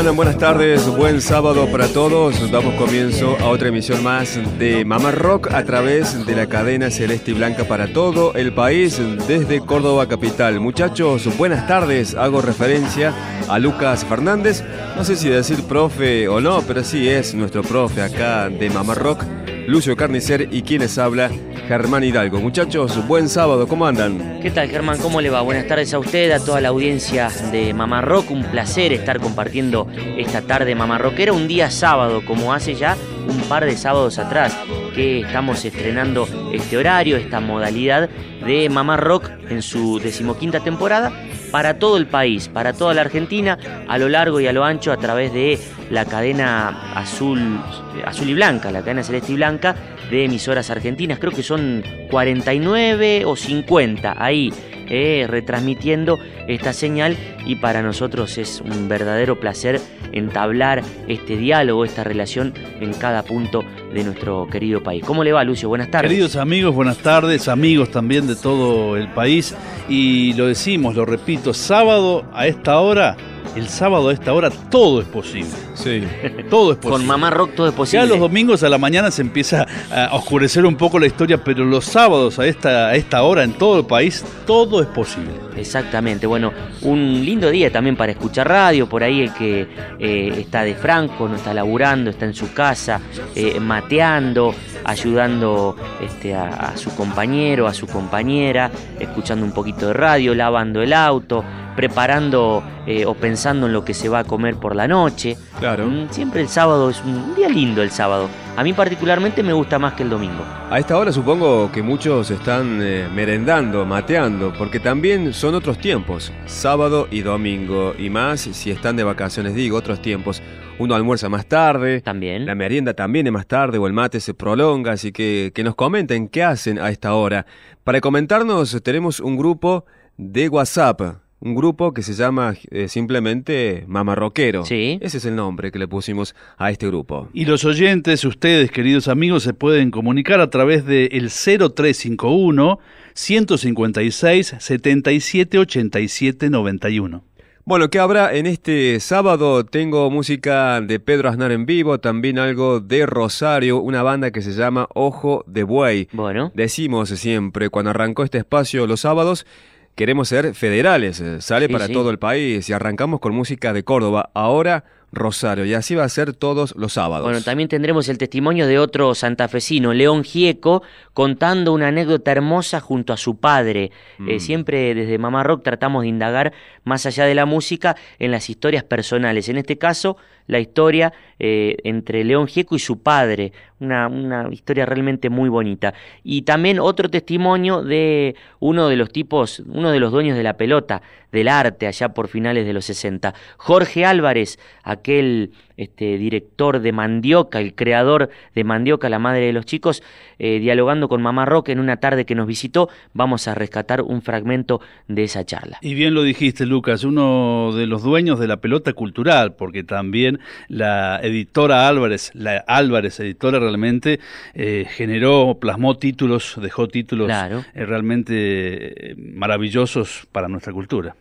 Buenas tardes, buen sábado para todos. Damos comienzo a otra emisión más de Mamá Rock a través de la cadena Celeste y Blanca para todo el país desde Córdoba Capital. Muchachos, buenas tardes. Hago referencia a Lucas Fernández. No sé si decir profe o no, pero sí es nuestro profe acá de Mamá Rock. Lucio Carnicer y quien les habla, Germán Hidalgo. Muchachos, buen sábado, ¿cómo andan? ¿Qué tal, Germán? ¿Cómo le va? Buenas tardes a usted, a toda la audiencia de Mamá Rock. Un placer estar compartiendo esta tarde Mamá Rockera, un día sábado, como hace ya un par de sábados atrás, que estamos estrenando este horario, esta modalidad de Mamá Rock en su decimoquinta temporada para todo el país, para toda la Argentina, a lo largo y a lo ancho, a través de la cadena azul, azul y blanca, la cadena celeste y blanca de emisoras argentinas. Creo que son 49 o 50 ahí. eh, retransmitiendo esta señal y para nosotros es un verdadero placer entablar este diálogo, esta relación en cada punto de nuestro querido país. ¿Cómo le va, Lucio? Buenas tardes. Queridos amigos, buenas tardes, amigos también de todo el país. Y lo decimos, lo repito, sábado a esta hora, el sábado a esta hora, todo es posible. Sí. Todo es posible. Con Mamá Rock todo es Ya posible. los domingos a la mañana se empieza a oscurecer un poco la historia, pero los sábados a esta, a esta hora en todo el país, todo es posible. Exactamente, bueno, un lindo día también para escuchar radio, por ahí el que eh, está de franco, no está laburando, está en su casa, eh, mateando, ayudando este, a, a su compañero, a su compañera, escuchando un poquito de radio, lavando el auto, preparando eh, o pensando en lo que se va a comer por la noche. Claro. Mm, Siempre el sábado es un día lindo el sábado. A mí particularmente me gusta más que el domingo. A esta hora supongo que muchos están merendando, mateando, porque también son otros tiempos, sábado y domingo, y más si están de vacaciones, digo, otros tiempos. Uno almuerza más tarde, También. la merienda también es más tarde o el mate se prolonga, así que que nos comenten qué hacen a esta hora. Para comentarnos tenemos un grupo de WhatsApp, un grupo que se llama eh, simplemente Mamarroquero. Sí. Ese es el nombre que le pusimos a este grupo. Y los oyentes, ustedes, queridos amigos, se pueden comunicar a través del 0351 156 77 87 91. Bueno, ¿qué habrá en este sábado? Tengo música de Pedro Aznar en vivo, también algo de Rosario, una banda que se llama Ojo de Buey. Bueno. Decimos siempre, cuando arrancó este espacio los sábados, queremos ser federales, eh, sale Sí, para sí. todo el país y arrancamos con música de Córdoba, ahora Rosario, y así va a ser todos los sábados. Bueno, también tendremos el testimonio de otro santafesino, León Gieco, contando una anécdota hermosa junto a su padre. Eh, Mm. siempre desde Mamá Rock tratamos de indagar más allá de la música en las historias personales. En este caso, la historia eh, entre León Gieco y su padre, una, una historia realmente muy bonita. Y también otro testimonio de uno de los tipos, uno de los dueños de la pelota, del arte, allá por finales de los 60. Jorge Álvarez, aquel este director de Mandioca, el creador de Mandioca, la madre de los chicos, eh, dialogando con Mamá Rock en una tarde que nos visitó. Vamos a rescatar un fragmento de esa charla. Y bien lo dijiste, Lucas, uno de los dueños de la pelota cultural, porque también la editora Álvarez, la Álvarez editora realmente eh, generó, plasmó títulos, dejó títulos eh, realmente maravillosos para nuestra cultura.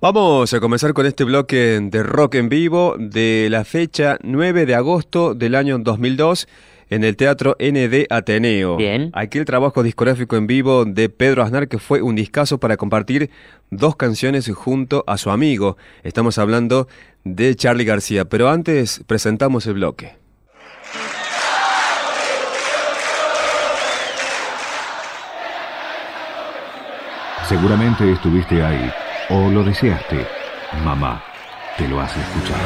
Vamos a comenzar con este bloque de rock en vivo de la fecha 9 de agosto del año 2002 en el Teatro ND Ateneo. Bien. Aquí el trabajo discográfico en vivo de Pedro Aznar que fue un discazo para compartir dos canciones junto a su amigo. Estamos hablando de Charlie García, pero antes presentamos el bloque. Seguramente estuviste ahí o lo deseaste. Mamá, te lo hace escuchar.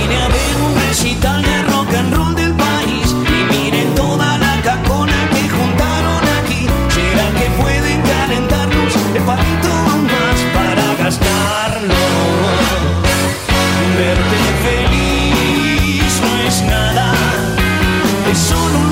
vine a ver un recital de rock and roll del país y miren toda la cacona que juntaron aquí. ¿Será que pueden calentarnos el palito más para gastarlo? Verte feliz no es nada, es solo un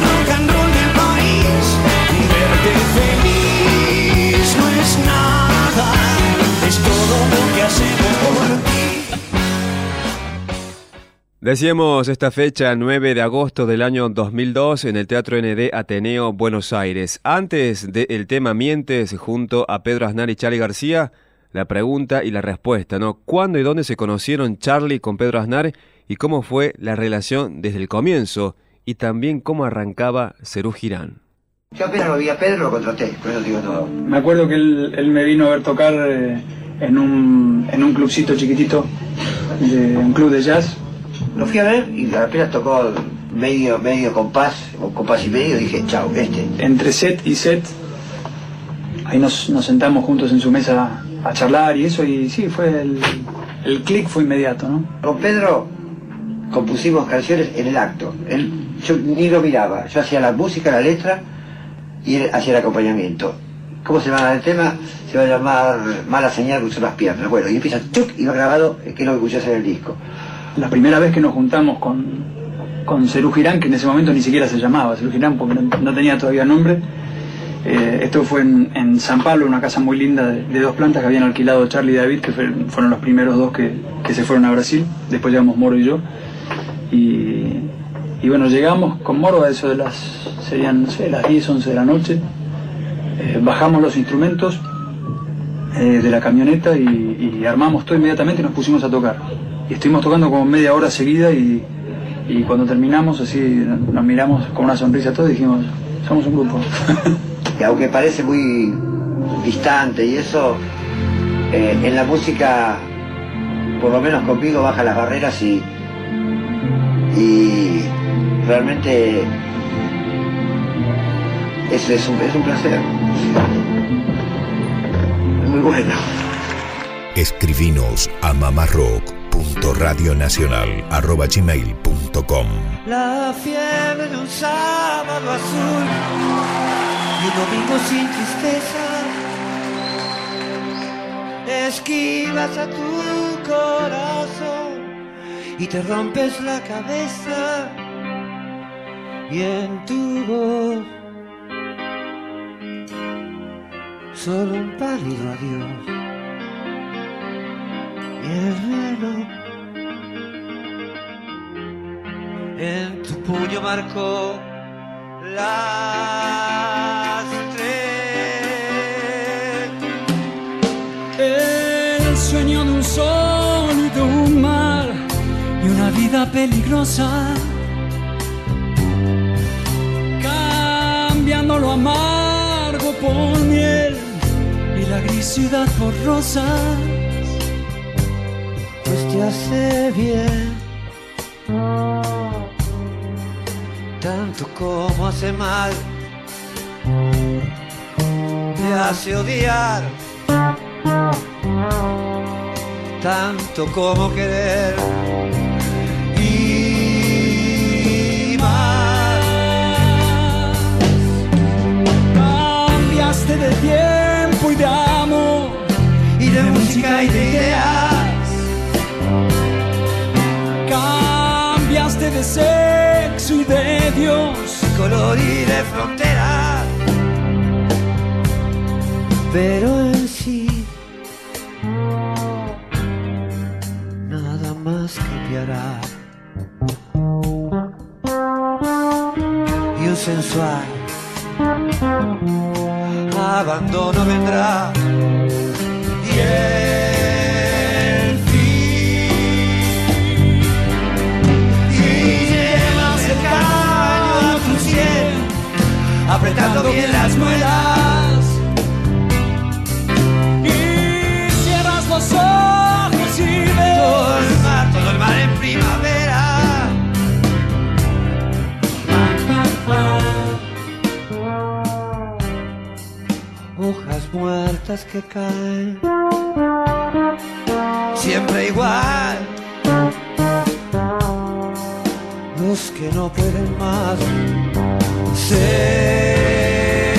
Decíamos esta fecha 9 de agosto del año 2002 en el Teatro ND Ateneo Buenos Aires. Antes del tema Mientes junto a Pedro Aznar y Charlie García, la pregunta y la respuesta, ¿no? ¿Cuándo y dónde se conocieron Charlie con Pedro Aznar y cómo fue la relación desde el comienzo? Y también cómo arrancaba Cerú Girán. Yo apenas lo vi a Pedro, lo contraté, por eso digo todo. Me acuerdo que él, él me vino a ver tocar eh, en, un, en un clubcito chiquitito, de, un club de jazz. Lo fui a ver y apenas tocó medio, medio compás, o compás y medio, dije, chao, este. Entre set y set, ahí nos, nos sentamos juntos en su mesa a charlar y eso, y sí, fue el, el clic fue inmediato, ¿no? Con Pedro compusimos canciones en el acto. Él, yo ni lo miraba, yo hacía la música, la letra y él hacía el acompañamiento. ¿Cómo se llama el tema? Se va a llamar Mala Señal cruzó las piernas. Bueno, y empieza, ¡tuc! y va grabado, que es lo que escuchás en el disco. La primera vez que nos juntamos con, con Cerú Girán, que en ese momento ni siquiera se llamaba Cerú Girán porque no, tenía todavía nombre, eh, esto fue en, San Pablo, una casa muy linda de, dos plantas que habían alquilado Charlie y David, que fue- fueron los primeros dos que, que se fueron a Brasil. Después llegamos Moro y yo. Y, y bueno, llegamos con Moro a eso de las, serían, las 10, 11 de la noche. Eh, bajamos los instrumentos eh, de la camioneta y armamos todo inmediatamente y nos pusimos a tocar. Y estuvimos tocando como media hora seguida y, y cuando terminamos así nos miramos con una sonrisa todos y dijimos, somos un grupo. Y aunque parece muy distante y eso, eh, en la música, por lo menos conmigo, baja las barreras y, y realmente es, es, un, es un placer. Es muy bueno. Escribinos a mamarrock.radionacional.gmail.com La fiebre de un sábado azul y un domingo sin tristeza. Esquivas a tu corazón y te rompes la cabeza. Y en tu voz solo un pálido adiós. Y el en tu puño marcó las tres. El sueño de un sol y de un mar y una vida peligrosa. Cambiando lo amargo por miel y la gris ciudad por rosas. Hace bien. Tanto como hace mal, te hace odiar. Tanto como querer. Y más. Cambiaste de tiempo y de amor Y de música y de ideas. de sexo y de Dios, color y de frontera. Pero en sí, nada más cambiará. Y un sensual abandono vendrá. Apretando bien las muelas. Y cierras los ojos y ves Todo el mar, todo el mar en primavera. Hojas muertas que caen. Siempre igual. Que no pueden más. Se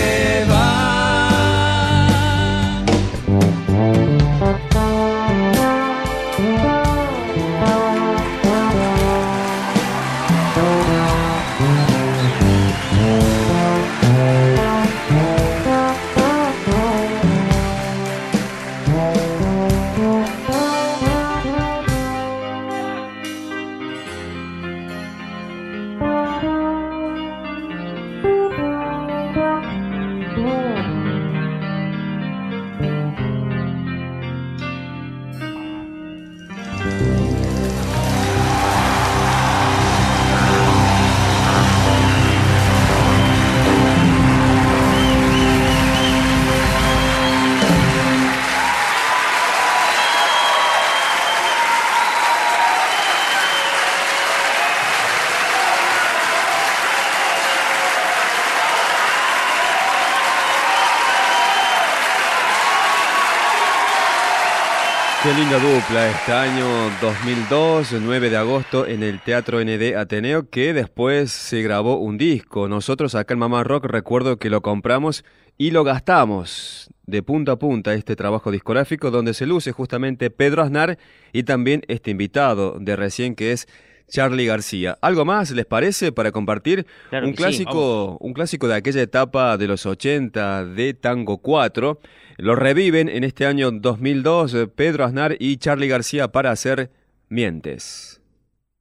dupla este año 2002, 9 de agosto en el Teatro ND Ateneo, que después se grabó un disco. Nosotros acá en Mamá Rock recuerdo que lo compramos y lo gastamos de punta a punta este trabajo discográfico donde se luce justamente Pedro Aznar y también este invitado de recién que es Charlie García. ¿Algo más les parece para compartir? Claro un sí, clásico, un clásico de aquella etapa de los 80 de Tango 4. Lo reviven en este año 2002 eh, Pedro Aznar y Charlie García para hacer Mientes.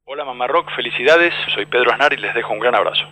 Hola Mamá Rock, felicidades, soy Pedro Aznar y les dejo un gran abrazo.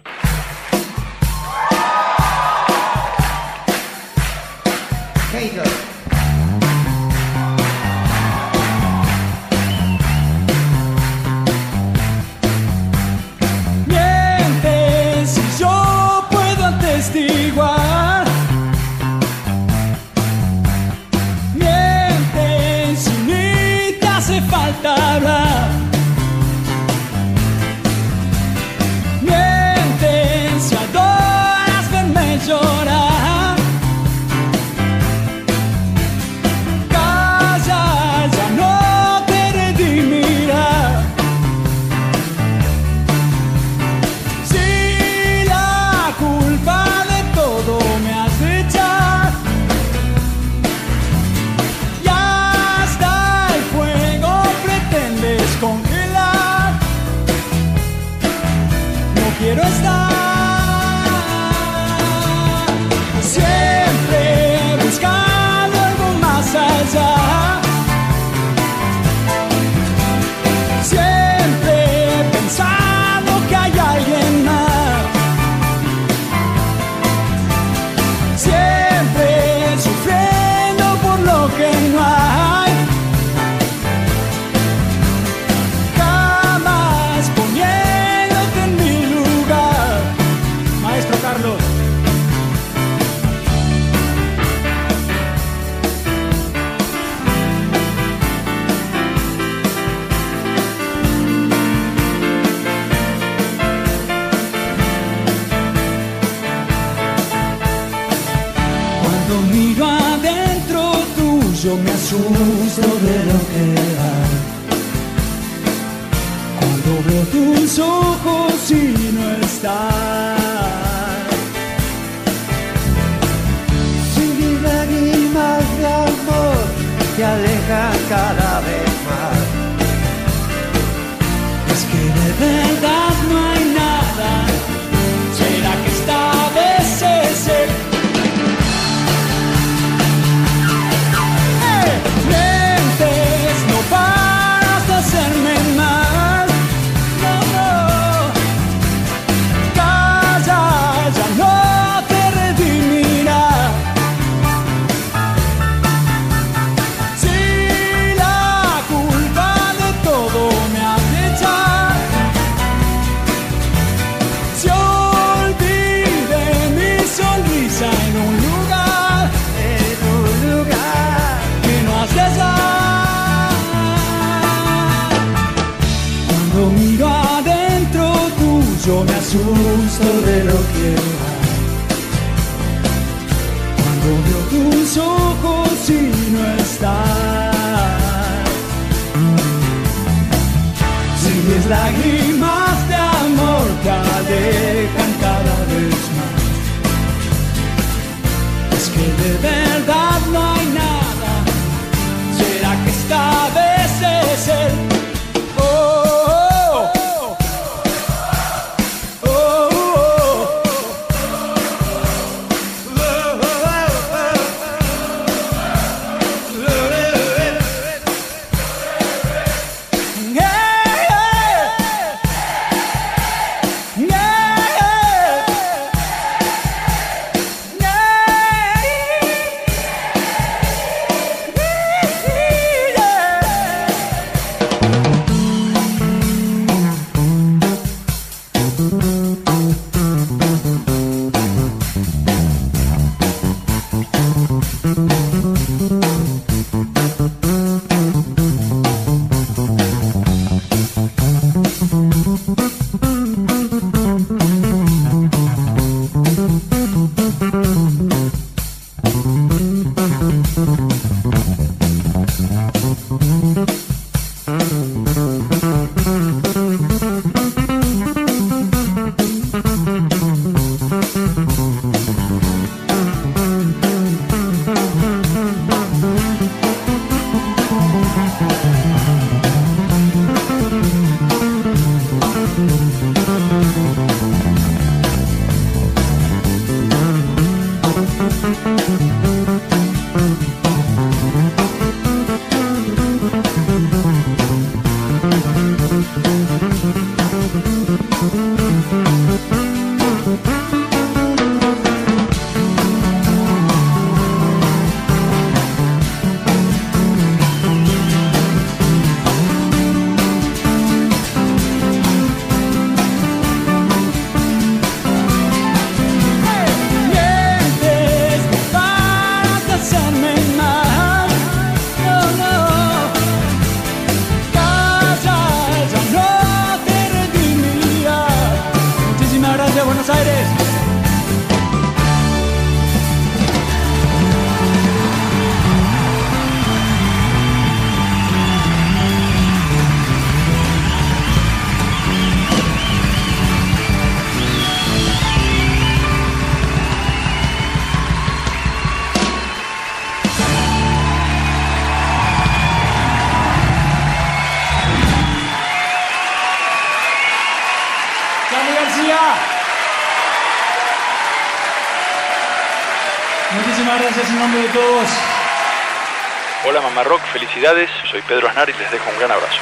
Soy Pedro Aznar y les dejo un gran abrazo.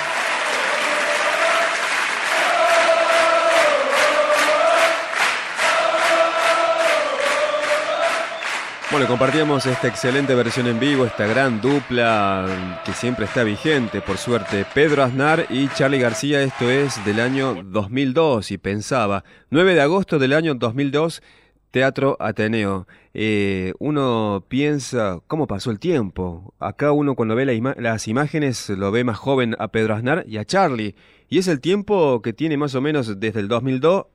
Bueno, compartíamos esta excelente versión en vivo, esta gran dupla que siempre está vigente, por suerte. Pedro Aznar y Charlie García, esto es del año 2002, y pensaba, 9 de agosto del año 2002, Teatro Ateneo. Eh, uno piensa, ¿cómo pasó el tiempo? Acá uno cuando ve la ima- las imágenes lo ve más joven a Pedro Aznar y a Charlie. Y es el tiempo que tiene más o menos desde el 2002,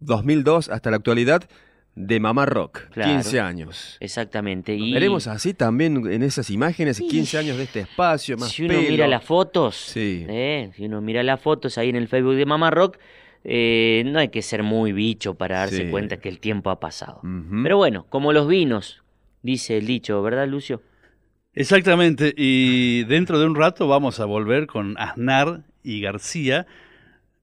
2002 hasta la actualidad de Mamá Rock, Claro. 15 años. Exactamente. Y Veremos así también en esas imágenes, 15 años de este espacio, más si uno pelo. mira las fotos, Sí. eh, si uno mira las fotos ahí en el Facebook de Mamá Rock, eh, no hay que ser muy bicho para darse Sí. cuenta que el tiempo ha pasado. Pero bueno, como los vinos, dice el dicho, ¿verdad, Lucio? Exactamente, y dentro de un rato vamos a volver con Aznar y García.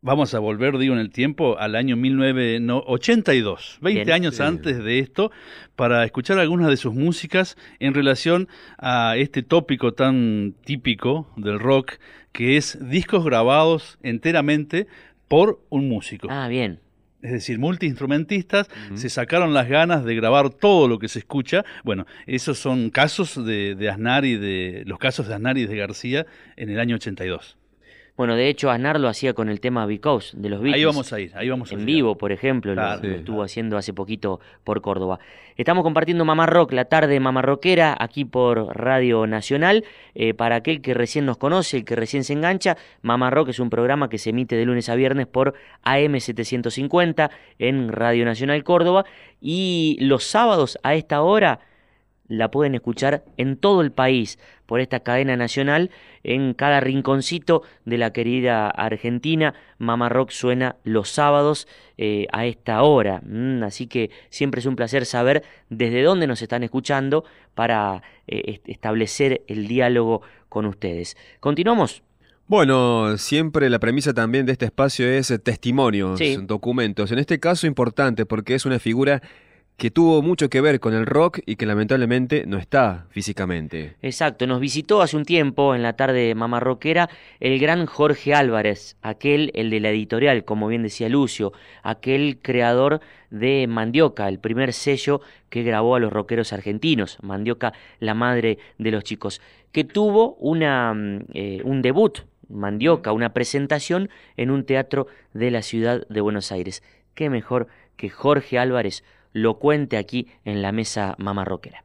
Vamos a volver, digo, en el tiempo al año 1982, 20 Bien. años Sí. antes de esto, para escuchar algunas de sus músicas en relación a este tópico tan típico del rock, que es discos grabados enteramente por un músico. Ah, bien. Es decir, multiinstrumentistas se sacaron las ganas de grabar todo lo que se escucha. Bueno, esos son casos de, de Aznar y de los casos de Aznar y de García en el año 82. Bueno, de hecho, Aznar lo hacía con el tema Because de los Beatles. Ahí vamos a ir, ahí vamos a En ir. vivo, por ejemplo, lo- Claro, lo, sí. estuvo haciendo hace poquito por Córdoba. Estamos compartiendo Mamá Rock, la tarde Mamá Rockera, aquí por Radio Nacional. Eh, para aquel que recién nos conoce, el que recién se engancha, Mamá Rock es un programa que se emite de lunes a viernes por AM750 en Radio Nacional Córdoba. Y los sábados a esta hora la pueden escuchar en todo el país por esta cadena nacional, en cada rinconcito de la querida Argentina. Mamá Rock suena los sábados eh, a esta hora. Mm, así que siempre es un placer saber desde dónde nos están escuchando para eh, est- establecer el diálogo con ustedes. ¿Continuamos? Bueno, siempre la premisa también de este espacio es testimonios, Sí. documentos. En este caso importante porque es una figura que tuvo mucho que ver con el rock y que lamentablemente no está físicamente. Exacto, nos visitó hace un tiempo en la tarde Mamá Rockera el gran Jorge Álvarez, aquel, el de la editorial, como bien decía Lucio, aquel creador de Mandioca, el primer sello que grabó a los rockeros argentinos, Mandioca, la madre de los chicos, que tuvo una, mm, eh, un debut, Mandioca, una presentación en un teatro de la ciudad de Buenos Aires. Qué mejor que Jorge Álvarez lo cuente aquí en la mesa Mamá Rockera.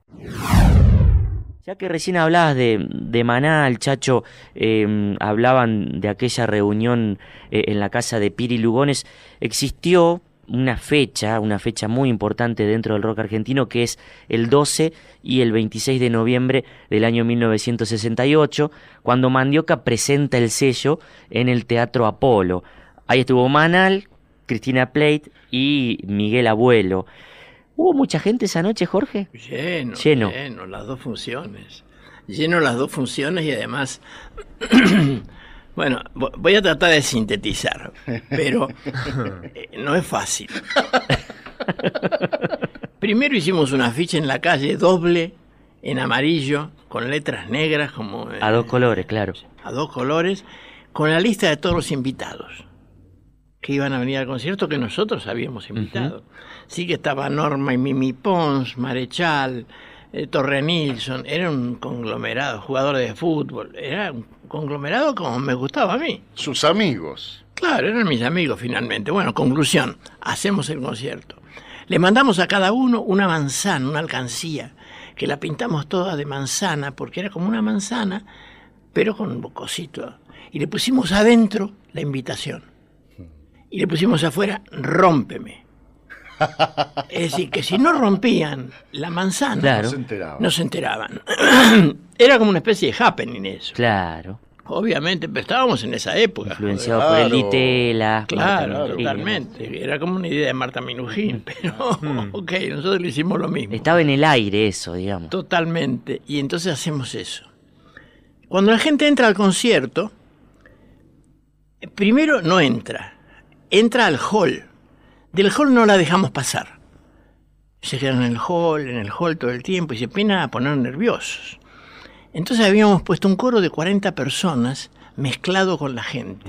Ya que recién hablabas de, de Maná, Chacho, eh, hablaban de aquella reunión eh, en la casa de Piri Lugones, existió una fecha, una fecha muy importante dentro del rock argentino, que es el 12 y el 26 de noviembre del año 1968, cuando Mandioca presenta el sello en el Teatro Apolo. Ahí estuvo Manal, Cristina Plate y Miguel Abuelo. ¿Hubo mucha gente esa noche, Jorge? Lleno, Lleno. lleno, las dos funciones. Lleno las dos funciones y además, bueno, vo- voy a tratar de sintetizar, pero eh, no es fácil. Primero hicimos una ficha en la calle doble, en amarillo, con letras negras como eh, A dos colores, claro. a dos colores, con la lista de todos los invitados que iban a venir al concierto que nosotros habíamos invitado. Sí que estaba Norma y Mimi Pons, Marechal, eh, Torre Nilsson, era un conglomerado, jugadores de fútbol, era un conglomerado como me gustaba a mí. Sus amigos. Claro, eran mis amigos finalmente. Bueno, conclusión, hacemos el concierto. Le mandamos a cada uno una manzana, una alcancía, que la pintamos toda de manzana, porque era como una manzana, pero con un bocosito. Y le pusimos adentro la invitación. Y le pusimos afuera, rómpeme. Es decir, que si no rompían la manzana, Claro. No se enteraba. no se enteraban. Era como una especie de happening eso. Claro. Obviamente, pero estábamos en esa época. Influenciado por el Claro. Ditela. Claro, Marta totalmente. Era como una idea de Marta Minujín, pero ok, nosotros le hicimos lo mismo. Estaba en el aire eso, digamos. Totalmente. Y entonces hacemos eso. Cuando la gente entra al concierto, primero no entra, entra al hall. Del hall no la dejamos pasar. Se quedan en el hall, en el hall todo el tiempo y se pena a poner nerviosos. Entonces habíamos puesto un coro de 40 personas mezclado con la gente.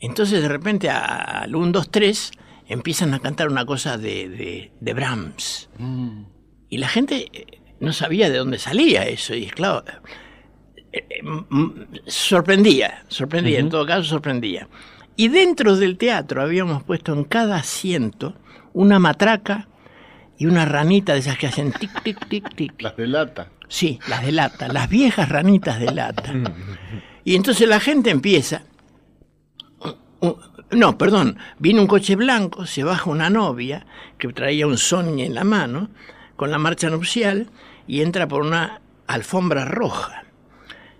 Entonces de repente a- al 1, 2, 3 empiezan a cantar una cosa de, de, de Brahms. Y la gente eh, no sabía de dónde salía eso. Y claro, eh, eh, sorprendía, sorprendía, en todo caso sorprendía. Y dentro del teatro habíamos puesto en cada asiento una matraca y una ranita de esas que hacen tic, tic, tic, tic. Las de lata. Sí, las de lata, las viejas ranitas de lata. Y entonces la gente empieza. uh, No, perdón, viene un coche blanco, se baja una novia que traía un Sony en la mano con la marcha nupcial y entra por una alfombra roja.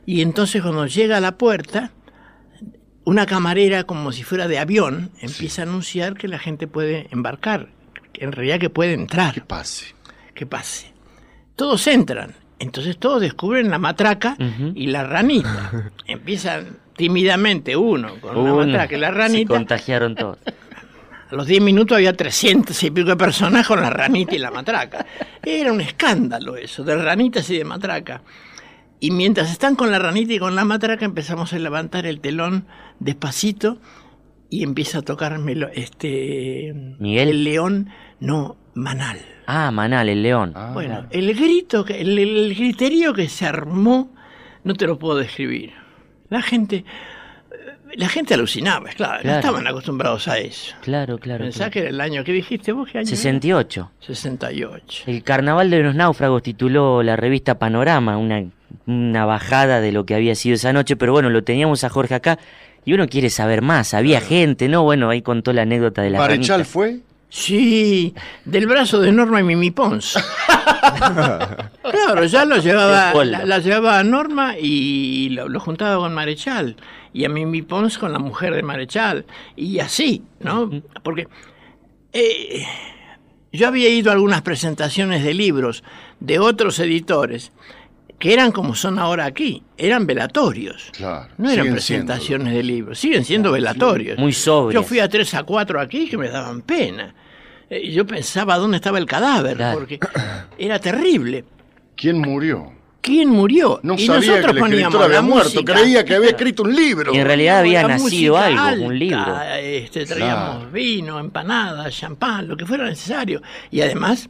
Y entonces cuando llega a la puerta, una camarera como si fuera de avión empieza a anunciar que la gente puede embarcar, que en realidad que puede entrar. Que pase. Que pase. Todos entran. Entonces todos descubren la matraca y la ranita. Empiezan tímidamente uno con Uno. matraca y la Se ranita. contagiaron todos. A los 10 minutos había 300 y pico de personas con la ranita y la matraca. Era un escándalo eso, de ranitas y de matraca. Y mientras están con la ranita y con la matraca, empezamos a levantar el telón despacito y empieza a tocar melo- este ¿Miguel? el león, no, Manal. Ah, Manal, el león. Bueno, el grito, que, el, el griterío que se armó, no te lo puedo describir. La gente, la gente alucinaba, claro, Claro. no estaban acostumbrados a eso. Claro, claro. Pensá claro. que era el año que dijiste vos, ¿qué año? era? 68. 68. El Carnaval de los Náufragos tituló la revista Panorama, una, una bajada de lo que había sido esa noche, pero bueno, lo teníamos a Jorge acá y uno quiere saber más. Había gente, ¿no? Bueno, ahí contó la anécdota de la ¿Marechal ranita. fue? Sí, del brazo de Norma y Mimi Pons. Claro, ya lo llevaba, la llevaba a Norma y lo, lo juntaba con Marechal. Y a Mimi Pons con la mujer de Marechal. Y así, ¿no? Porque eh, yo había ido a algunas presentaciones de libros de otros editores que eran como son ahora aquí, eran velatorios. Claro. No eran presentaciones de libros, siguen siendo velatorios. Muy sobrias. Yo fui a tres a cuatro aquí que me daban pena. Eh, y yo pensaba dónde estaba el cadáver, Claro. porque era terrible. ¿Quién murió? ¿Quién murió? No y sabía que nosotros el poníamos escritor había la muerto. música. Creía que había escrito un libro. Y en realidad había La nacido algo, alta, un libro. Este, traíamos Claro. vino, empanadas, champán, lo que fuera necesario. Y además,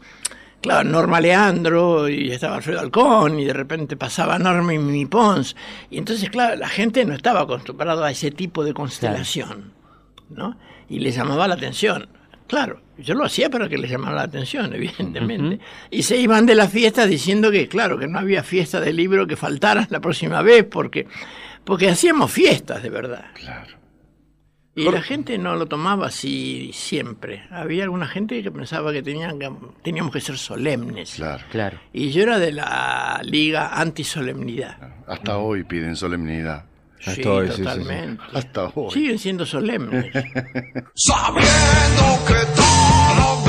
claro, Norma Leandro y estaba Alfredo Alcón y de repente pasaba Norma y Mimi Pons. Y entonces, claro, la gente no estaba acostumbrada a ese tipo de constelación, ¿no? Y le llamaba la atención. Claro, yo lo hacía para que les llamara la atención, evidentemente. Y se iban de la fiesta diciendo que, claro, que no había fiesta de libro que faltara la próxima vez, porque, porque hacíamos fiestas de verdad. Claro. Y la gente no lo tomaba así siempre. Había alguna gente que pensaba que, tenían que- teníamos que ser solemnes. Claro. Claro. Y yo era de la liga antisolemnidad. Hasta hoy piden solemnidad. Sí, Hasta hoy, sí, sí, sí. totalmente. Hasta hoy. Siguen siendo solemnes. Sabiendo que todos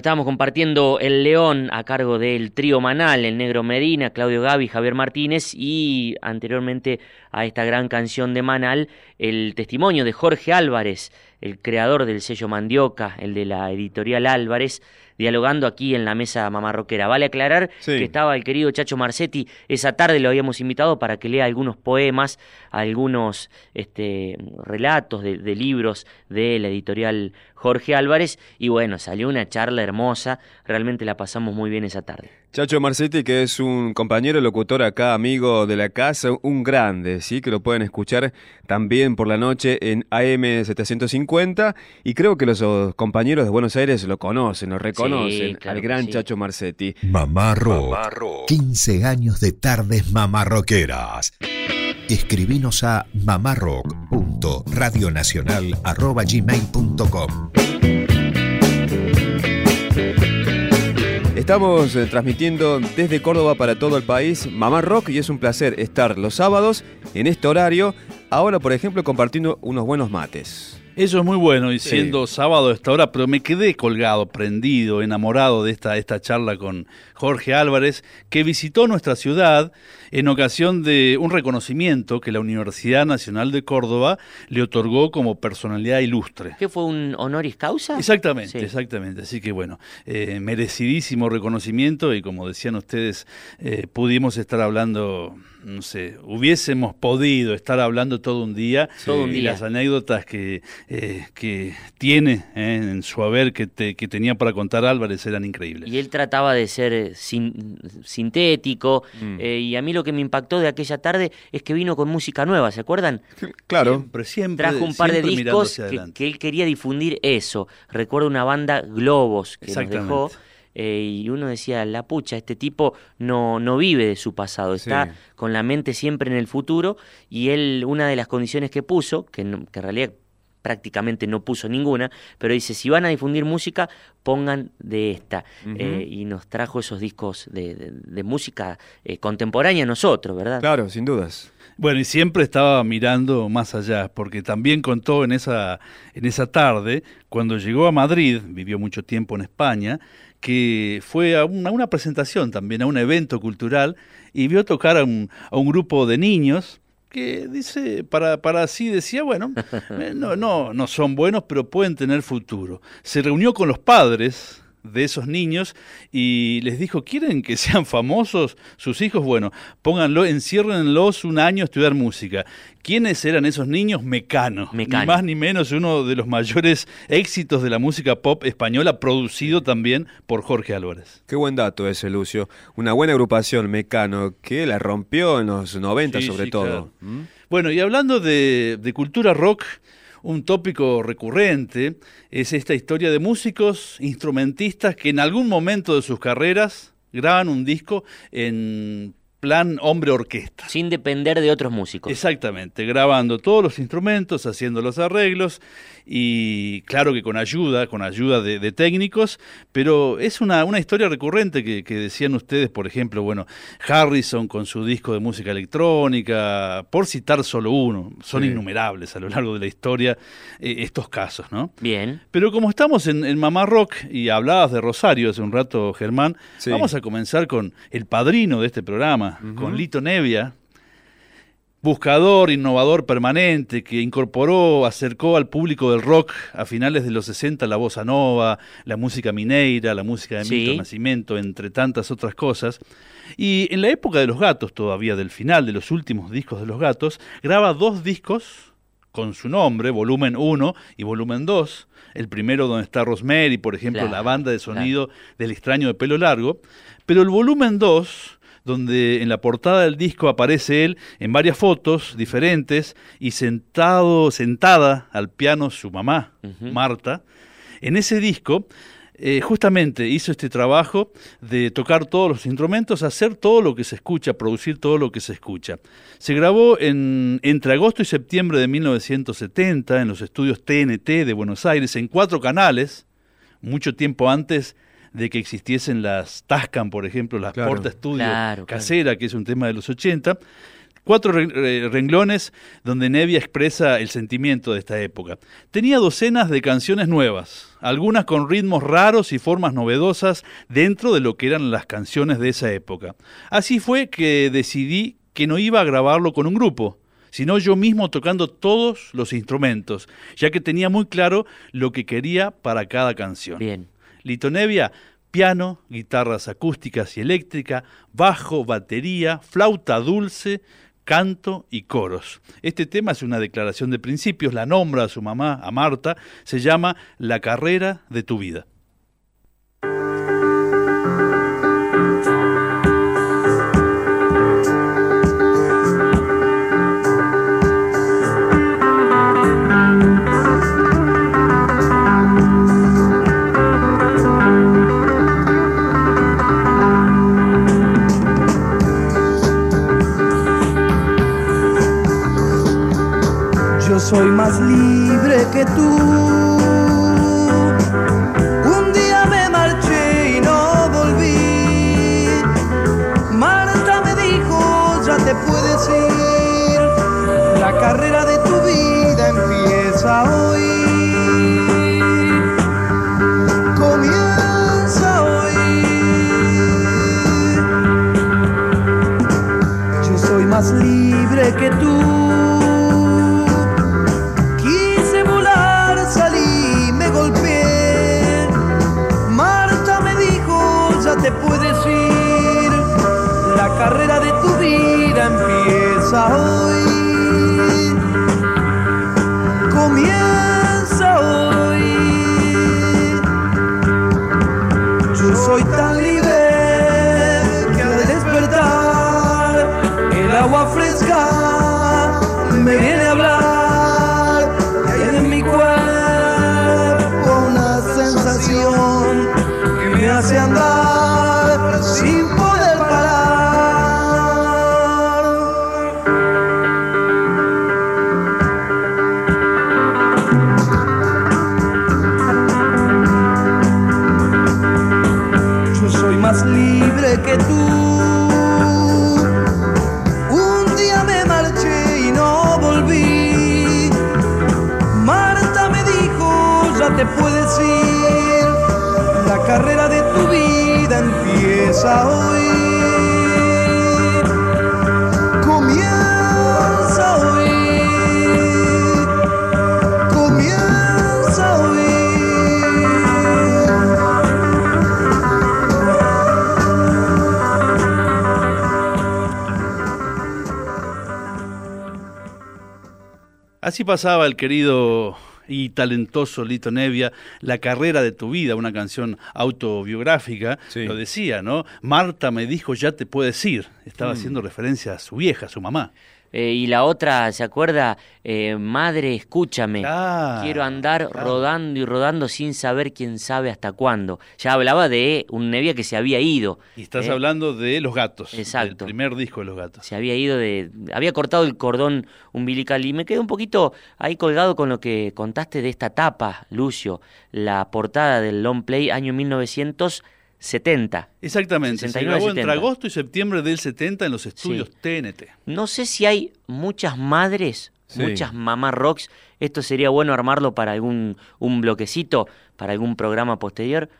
estábamos compartiendo El León a cargo del trío Manal, el Negro Medina, Claudio Gavi, Javier Martínez y anteriormente a esta gran canción de Manal, el testimonio de Jorge Álvarez, el creador del sello Mandioca, el de la editorial Álvarez, dialogando aquí en la mesa mamarroquera. Vale aclarar Sí. que estaba el querido Chacho Marcetti, esa tarde lo habíamos invitado para que lea algunos poemas, algunos este, relatos de, de libros de la editorial Jorge Álvarez, y bueno, salió una charla hermosa, realmente la pasamos muy bien esa tarde. Chacho Marcetti, que es un compañero locutor acá, amigo de la casa, un grande, ¿sí? Que lo pueden escuchar también por la noche en AM 750. Y creo que los compañeros de Buenos Aires lo conocen, lo reconocen claro al gran sí. Chacho Marcetti. Mamá Rock. 15 años de tardes mamarroqueras. Escribinos a mamarrock.radionacional.gmail.com Estamos eh, transmitiendo desde Córdoba para todo el país Mamá Rock y es un placer estar los sábados en este horario. Ahora, por ejemplo, compartiendo unos buenos mates. Eso es muy bueno, y siendo sábado a esta hora, pero me quedé colgado, prendido, enamorado de esta, esta charla con Jorge Álvarez, que visitó nuestra ciudad en ocasión de un reconocimiento que la Universidad Nacional de Córdoba le otorgó como personalidad ilustre. ¿Qué fue un honoris causa? Exactamente, Sí. exactamente. Así que bueno, eh, merecidísimo reconocimiento y como decían ustedes, eh, pudimos estar hablando, no sé, hubiésemos podido estar hablando todo un día. Todo un y día. las anécdotas que, eh, que tiene eh, en su haber, que, te- que tenía para contar Álvarez, eran increíbles. Y él trataba de ser sin- sintético. Mm. eh, y a mí lo que me impactó de aquella tarde es que vino con música nueva, ¿se acuerdan? Claro. Siempre, siempre. Trajo un par de discos que, él quería difundir eso. Recuerdo una banda Globos que nos dejó. eh, y uno decía, la pucha, este tipo no, no vive de su pasado, está Sí. con la mente siempre en el futuro y él, una de las condiciones que puso, que en realidad prácticamente no puso ninguna, pero dice, si van a difundir música, pongan de esta. Eh, y nos trajo esos discos de, de- de música eh, contemporánea a nosotros, ¿verdad? Claro, sin dudas. Bueno, y siempre estaba mirando más allá, porque también contó en esa, en esa tarde, cuando llegó a Madrid, vivió mucho tiempo en España, que fue a una, a una presentación también, a un evento cultural, y vio tocar a un, a un grupo de niños que dice, para, para así decía, bueno, eh, no, no, no son buenos, pero pueden tener futuro. Se reunió con los padres de esos niños y les dijo, ¿quieren que sean famosos sus hijos? Bueno, pónganlo, enciérrenlos un año a estudiar música. ¿Quiénes eran esos niños? Mecano. Mecano. Ni más ni menos uno de los mayores éxitos de la música pop española, producido también por Jorge Álvarez. Qué buen dato ese, Lucio. Una buena agrupación, Mecano, que la rompió en los 90 Sí, sobre sí, todo. claro. ¿Mm? Bueno, y hablando de, de cultura rock, un tópico recurrente es esta historia de músicos, instrumentistas que en algún momento de sus carreras graban un disco en plan hombre orquesta. Sin depender de otros músicos. Exactamente, grabando todos los instrumentos, haciendo los arreglos y claro que con ayuda, con ayuda de, de técnicos, pero es una, una historia recurrente que, que decían ustedes, por ejemplo, bueno, Harrison con su disco de música electrónica, por citar solo uno, son Sí. innumerables a lo largo de la historia eh, estos casos, ¿no? Bien. Pero como estamos en, en Mamá Rock y hablabas de Rosario hace un rato, Germán, Sí. vamos a comenzar con el padrino de este programa, con Lito Nevia, buscador, innovador permanente, que incorporó, acercó al público del rock a finales de los 60 la bossa nova, la música mineira, la música de Sí. Milton Nascimento, entre tantas otras cosas. Y en la época de los gatos, todavía del final de los últimos discos de los gatos, graba dos discos con su nombre, volumen 1 y volumen 2. El primero donde está Rosemary, por ejemplo, Claro, la banda de sonido del extraño de pelo largo. Pero el volumen 2, donde en la portada del disco aparece él en varias fotos diferentes y sentado, sentada al piano su mamá. Marta, en ese disco eh, justamente hizo este trabajo de tocar todos los instrumentos, hacer todo lo que se escucha, producir todo lo que se escucha. Se grabó en, entre agosto y septiembre de 1970 en los estudios TNT de Buenos Aires en cuatro canales, mucho tiempo antes de que existiesen las Tascam, por ejemplo, las Claro. Porta Studio Claro, claro. casera, que es un tema de los 80. Cuatro re- re- renglones donde Nevia expresa el sentimiento de esta época. Tenía docenas de canciones nuevas, algunas con ritmos raros y formas novedosas dentro de lo que eran las canciones de esa época. Así fue que decidí que no iba a grabarlo con un grupo, sino yo mismo tocando todos los instrumentos, ya que tenía muy claro lo que quería para cada canción. Bien. Lito Nevia, piano, guitarras acústicas y eléctrica, bajo, batería, flauta dulce, canto y coros. Este tema es una declaración de principios, la nombra a su mamá, a Marta, se llama La carrera de tu vida. Te puedes ir. La carrera de tu vida empieza hoy. Comienza hoy. Comienza hoy. Así pasaba el querido y talentoso Lito Nevia, La carrera de tu vida, una canción autobiográfica, lo decía, ¿no? Marta me dijo, ya te puedes ir. Estaba Mm. haciendo referencia a su vieja, a su mamá. Eh, y la otra, ¿se acuerda? Eh, Madre, escúchame. Quiero andar rodando y rodando sin saber quién sabe hasta cuándo. Ya hablaba de un Nevia que se había ido. Y estás ¿eh? hablando de Los Gatos, Exacto. el primer disco de Los Gatos. Se había ido de. Había cortado el cordón umbilical y me quedé un poquito ahí colgado con lo que contaste de esta tapa, Lucio. La portada del long play año 1970. Exactamente, se 69, grabó entre 70. agosto y septiembre del 70 en los estudios Sí. TNT. No sé si hay muchas madres, Sí. muchas mamás rocks. Esto sería bueno armarlo para algún un bloquecito, para algún programa posterior.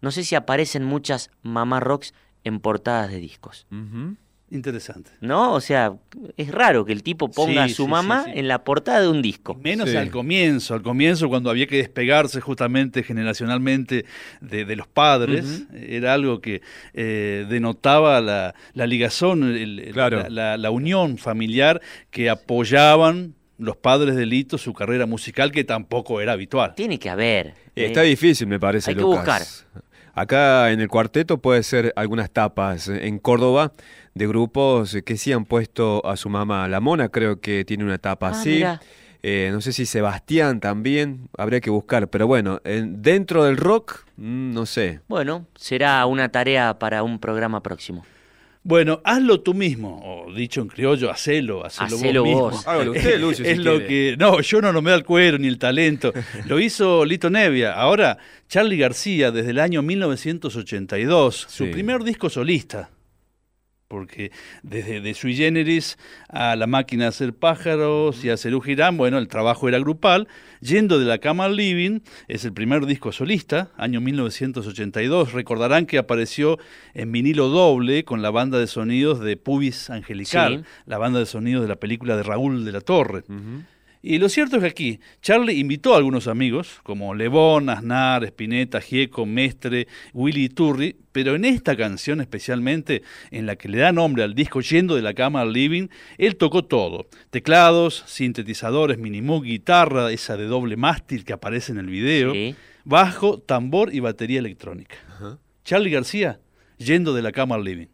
No sé si aparecen muchas mamás rocks en portadas de discos. Interesante. ¿No? O sea, es raro que el tipo ponga Sí, a su sí, mamá sí, sí. en la portada de un disco. Menos al comienzo, al comienzo cuando había que despegarse justamente generacionalmente de, de los padres, era algo que eh, denotaba la, la ligazón, el- el- la, la- la unión familiar que apoyaban los padres de Lito su carrera musical que tampoco era habitual. Tiene que haber. Eh, Está difícil, me parece, hay que Lucas. Acá en el cuarteto puede ser algunas tapas en Córdoba de grupos que sí han puesto a su mamá. La Mona creo que tiene una tapa Ah, así. Eh, no sé si Sebastián también, habría que buscar, pero bueno, en- dentro del rock, mm, no sé. Bueno, será una tarea para un programa próximo. Bueno, hazlo tú mismo, o dicho en criollo, hacelo, hacelo, Hacelo vos, vos. mismo. Hágalo usted, Lucio, si es lo quiere. que no, yo no, no me da el cuero ni el talento. Lo hizo Lito Nevia. Ahora Charlie García desde el año 1982, su Sí. primer disco solista. Porque desde de Sui Generis a La Máquina de Hacer Pájaros y a Cerú Girán, bueno, el trabajo era grupal. Yendo de la cama al living, es el primer disco solista, año 1982. Recordarán que apareció en vinilo doble con la banda de sonidos de Pubis Angelical, Sí. la banda de sonidos de la película de Raúl de la Torre. Y lo cierto es que aquí Charlie invitó a algunos amigos, como Lebón, Aznar, Spinetta, Gieco, Mestre, Willy Turri, pero en esta canción especialmente, en la que le da nombre al disco Yendo de la cama al living, él tocó todo. Teclados, sintetizadores, minimoog, guitarra, esa de doble mástil que aparece en el video, bajo, tambor y batería electrónica. Charlie García, Yendo de la cama al living.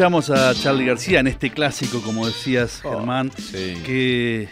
Escuchamos a Charlie García en este clásico, como decías, Oh, Germán, sí. que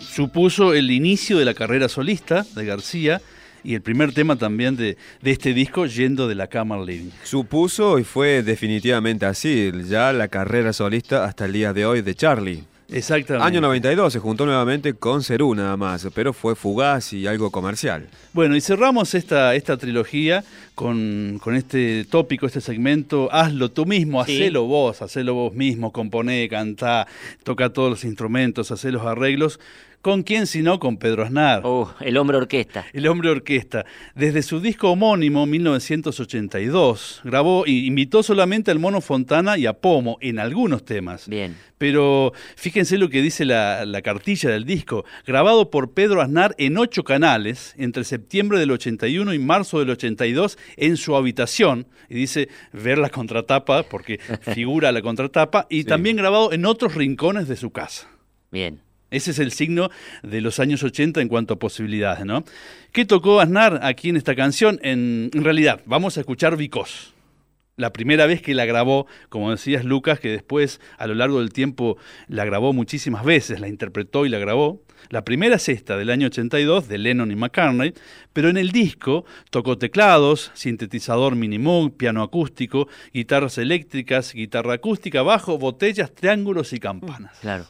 supuso el inicio de la carrera solista de García y el primer tema también de, de este disco, Yendo de la cama al living. Supuso y fue definitivamente así, ya la carrera solista hasta el día de hoy de Charlie. Exactamente. Año 92 se juntó nuevamente con Cerú nada más, pero fue fugaz y algo comercial. Bueno, y cerramos esta, esta trilogía con, con este tópico, este segmento, hazlo tú mismo, Sí. hacelo vos, hacelo vos mismo, componé, cantá, toca todos los instrumentos, hacé los arreglos. ¿Con quién sino con Pedro Aznar? Oh, el hombre orquesta. El hombre orquesta. Desde su disco homónimo, 1982, grabó y invitó solamente al Mono Fontana y a Pomo en algunos temas. Bien. Pero fíjense lo que dice la, la cartilla del disco. Grabado por Pedro Aznar en ocho canales entre septiembre del 81 y marzo del 82 en su habitación. Y dice ver la contratapa, porque figura la contratapa. Y también grabado en otros rincones de su casa. Bien. Ese es el signo de los años 80 en cuanto a posibilidades, ¿no? ¿Qué tocó Aznar aquí en esta canción? En, en realidad, vamos a escuchar Vicós. La primera vez que la grabó, como decías Lucas, que después a lo largo del tiempo la grabó muchísimas veces, la interpretó y la grabó. La primera es esta, del año 82, de Lennon y McCartney, pero en el disco tocó teclados, sintetizador Minimoog, piano acústico, guitarras eléctricas, guitarra acústica, bajo, botellas, triángulos y campanas. Claro.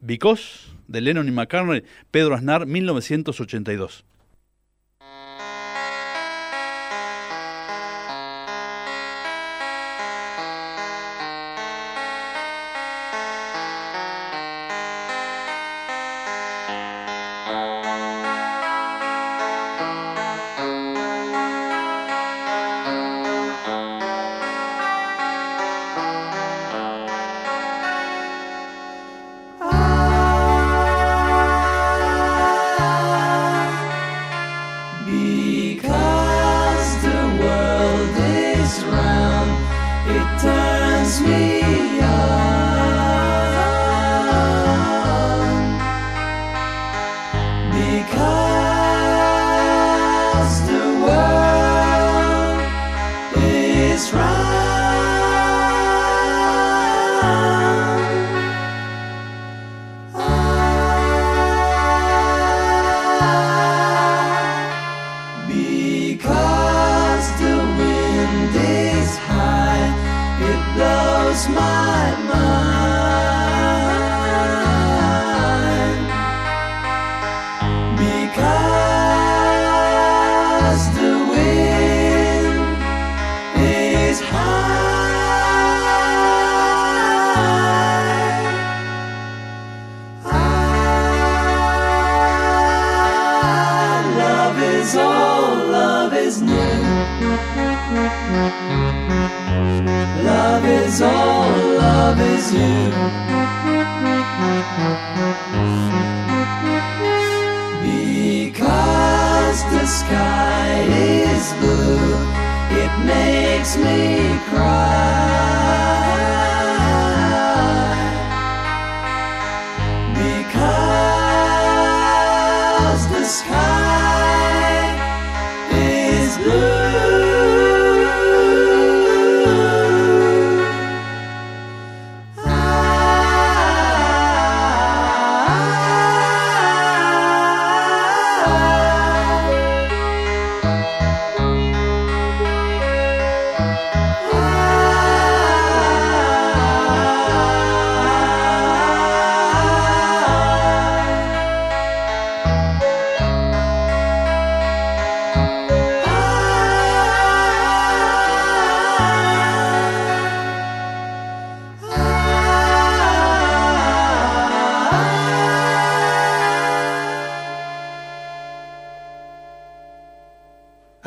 Because, de Lennon y McCartney, Pedro Aznar, 1982.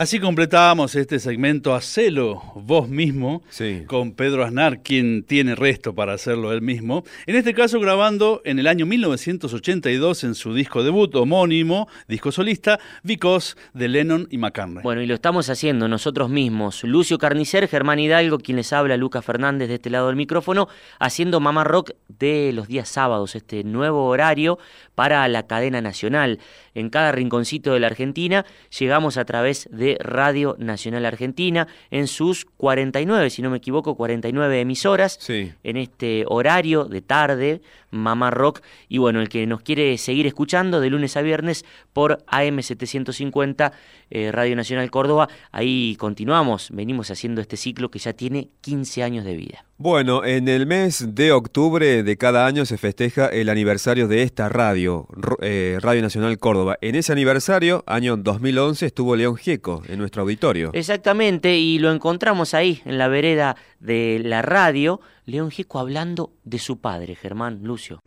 Así completábamos este segmento Hacelo vos mismo con Pedro Aznar, quien tiene resto para hacerlo él mismo. En este caso grabando en el año 1982 en su disco debut homónimo, disco solista, Because de Lennon y McCartney. Bueno, y lo estamos haciendo nosotros mismos. Lucio Carnicer, Germán Hidalgo, quien les habla, Lucas Fernández de este lado del micrófono, haciendo Mamá Rock de los días sábados, este nuevo horario para la cadena nacional. En cada rinconcito de la Argentina llegamos a través de Radio Nacional Argentina en sus 49, si no me equivoco, 49 emisoras en este horario de tarde, Mamá Rock. Y bueno, el que nos quiere seguir escuchando de lunes a viernes por AM750 eh, Radio Nacional Córdoba, ahí continuamos, venimos haciendo este ciclo que ya tiene 15 años de vida. Bueno, en el mes de octubre de cada año se festeja el aniversario de esta radio, eh, Radio Nacional Córdoba. En ese aniversario, año 2011, estuvo León Gieco en nuestro auditorio. Exactamente, y lo encontramos ahí, en la vereda de la radio, León Gieco hablando de su padre, Germán Lucio.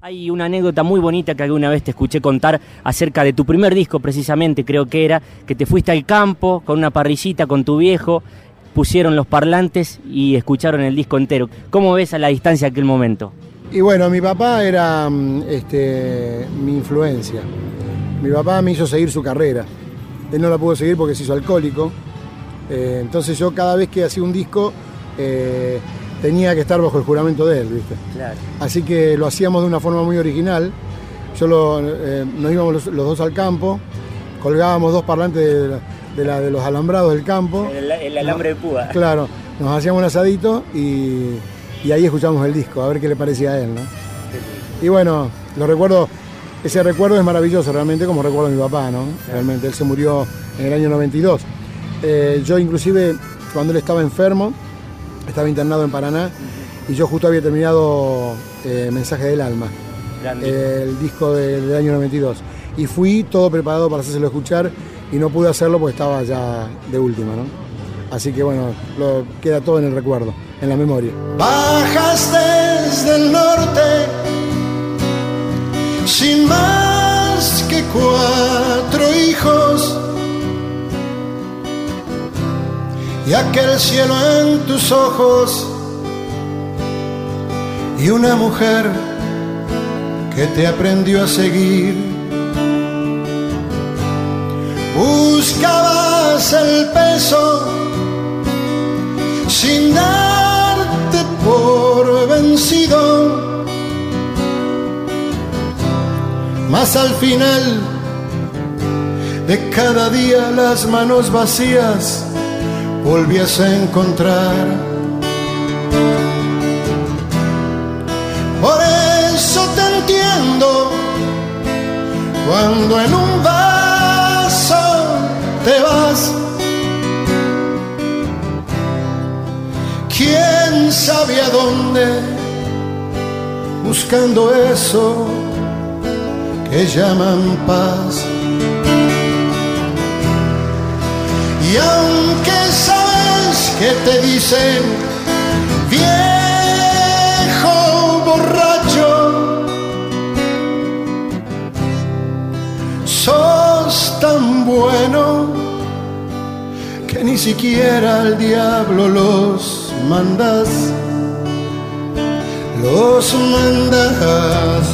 Hay una anécdota muy bonita que alguna vez te escuché contar acerca de tu primer disco, precisamente, creo que era, que te fuiste al campo con una parrillita con tu viejo, pusieron los parlantes y escucharon el disco entero. ¿Cómo ves a la distancia aquel momento? Y bueno, mi papá era mm, este, mi influencia. Mi papá me hizo seguir su carrera. Él no la pudo seguir porque se hizo alcohólico. Eh, entonces yo cada vez que hacía un disco eh, tenía que estar bajo el juramento de él, ¿viste? Claro. Así que lo hacíamos de una forma muy original. Yo lo- eh, nos íbamos los, los dos al campo, colgábamos dos parlantes de, la- de la- de los alambrados del campo. El, el alambre de púa. Claro, nos hacíamos un asadito y, y ahí escuchamos el disco, a ver qué le parecía a él, ¿no? Y bueno, lo recuerdo, ese recuerdo es maravilloso realmente, como recuerdo a mi papá, ¿no? Realmente, él se murió en el año 92. Eh, yo inclusive, cuando él estaba enfermo, estaba internado en Paraná, y yo justo había terminado eh, Mensaje del Alma, el disco del, del año 92. Y fui todo preparado para hacérselo escuchar y no pude hacerlo porque estaba ya de última, ¿no? Así que bueno, lo, queda todo en el recuerdo, en la memoria. Bajas desde el norte sin más que cuatro hijos. Y aquel cielo en tus ojos. Y una mujer que te aprendió a seguir. Buscabas el peso sin darte por vencido, mas al final de cada día las manos vacías volviese a encontrar. Por eso te entiendo cuando en un vaso te vas. ¿Quién sabe a dónde? Buscando eso que llaman paz. Y aunque sabes que te dicen viejo borracho, sos tan bueno que ni siquiera al diablo los mandas, los mandas.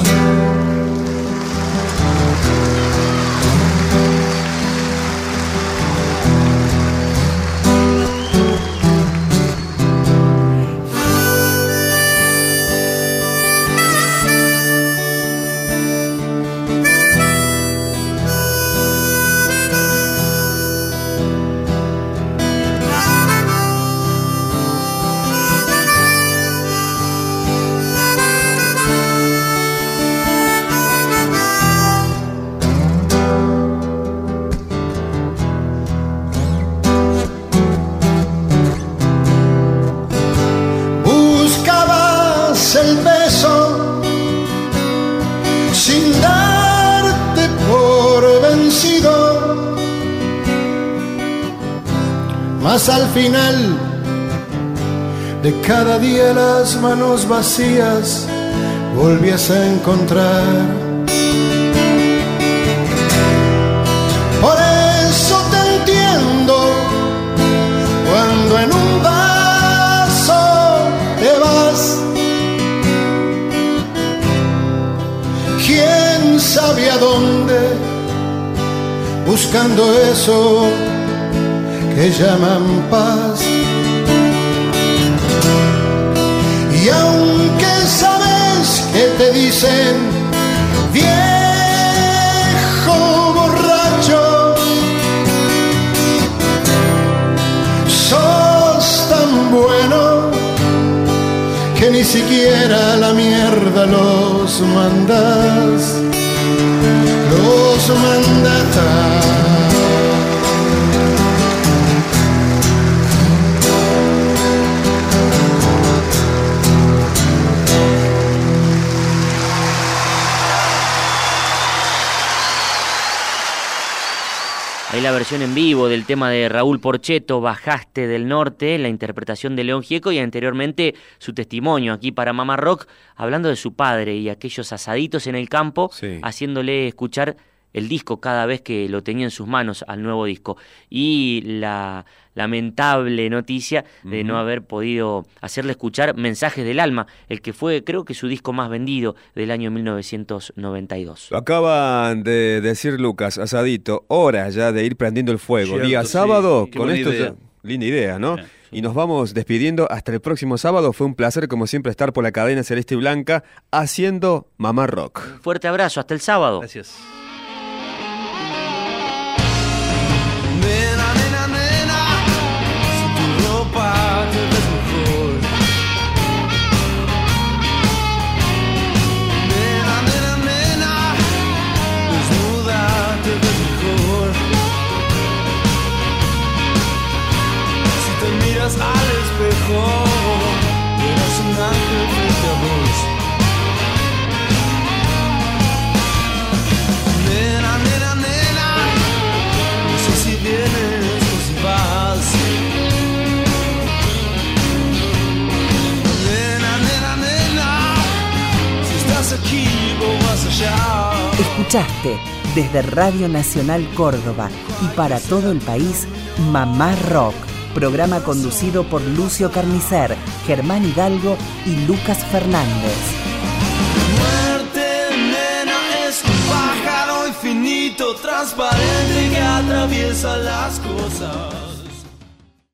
Final de cada día las manos vacías volvías a encontrar. Por eso te entiendo cuando en un vaso te vas. ¿Quién sabe a dónde? Buscando eso que llaman paz. Y aunque sabes que te dicen viejo borracho, sos tan bueno que ni siquiera la mierda los mandas, los mandas. La versión en vivo del tema de Raúl Porcheto, Bajaste del Norte, la interpretación de León Gieco y anteriormente su testimonio aquí para Mamá Rock, hablando de su padre y aquellos asaditos en el campo, haciéndole escuchar el disco cada vez que lo tenía en sus manos al nuevo disco. Y la lamentable noticia de no haber podido hacerle escuchar Mensajes del Alma, el que fue creo que su disco más vendido del año 1992. Lo acaban de decir Lucas, asadito, hora ya de ir prendiendo el fuego. Cierto, Día sábado, con esto idea. linda idea, ¿no? Y nos vamos despidiendo hasta el próximo sábado. Fue un placer, como siempre, estar por la cadena Celeste y Blanca haciendo Mamá Rock. Fuerte abrazo, hasta el sábado. Gracias. Escuchaste desde Radio Nacional Córdoba y para todo el país Mamá Rock, programa conducido por Lucio Carnicer, Germán Hidalgo y Lucas Fernández. Muerte, nena, es pájaro infinito, transparente que atraviesa las cosas.